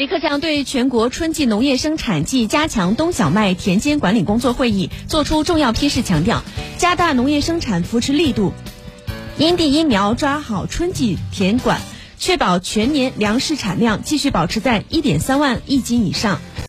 李克强对全国春季农业生产暨加强冬小麦田间管理工作会议作出重要批示强调加大农业生产扶持力度。因地因苗抓好春季田管确保全年粮食产量继续保持在一点三万亿斤以上。